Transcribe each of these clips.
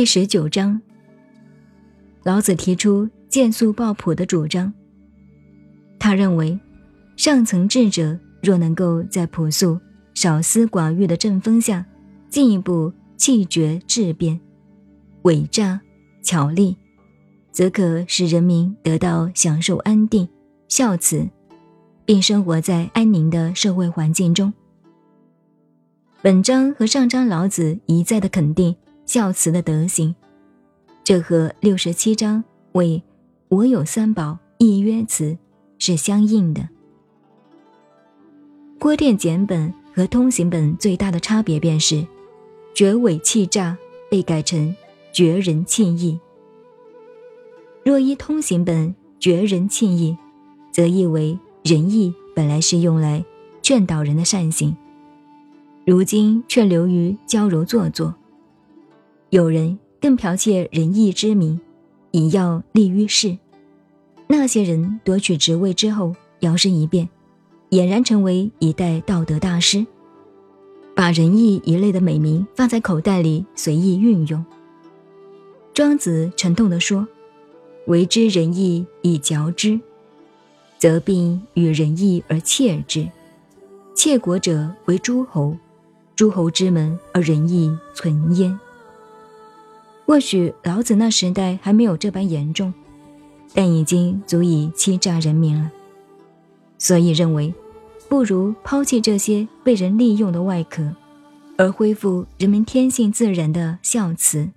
第十九章，老子提出见素抱朴的主张。他认为，上层智者若能够在朴素、少思寡欲的阵风下，进一步气绝质变、伪诈巧立，则可使人民得到享受安定、孝慈，并生活在安宁的社会环境中。本章和上章老子一再的肯定孝慈的德行，这和六十七章为“我有三宝，一曰慈”。是相应的。郭店简本和通行本最大的差别便是，绝伪弃诈被改成绝人弃义。若依通行本绝人弃义，则意为仁义本来是用来劝导人的善行，如今却流于娇柔做作。有人更剽窃仁义之名，以要立于世。那些人夺取职位之后，摇身一变，俨然成为一代道德大师，把仁义一类的美名放在口袋里随意运用。庄子沉痛地说：“为之仁义以嚼之，则并与仁义而窃之。窃国者为诸侯，诸侯之门而仁义存焉。”或许老子那时代还没有这般严重。但已经足以欺诈人民了，所以认为，不如抛弃这些被人利用的外壳，而恢复人民天性自然的孝慈。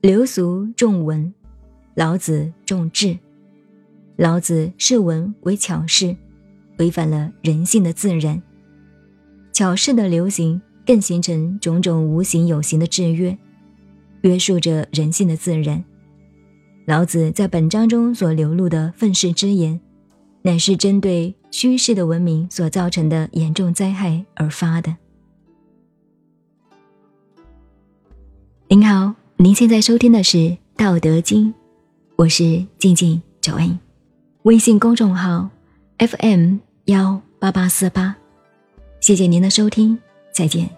流俗重文，老子重智。老子视文为巧事，违反了人性的自然。巧事的流行，更形成种种无形有形的制约，约束着人性的自然。老子在本章中所流露的愤世之言，乃是针对虚世的文明所造成的严重灾害而发的。您好，您现在收听的是《道德经》，我是静静九恩，微信公众号 FM 幺八八四八，谢谢您的收听，再见。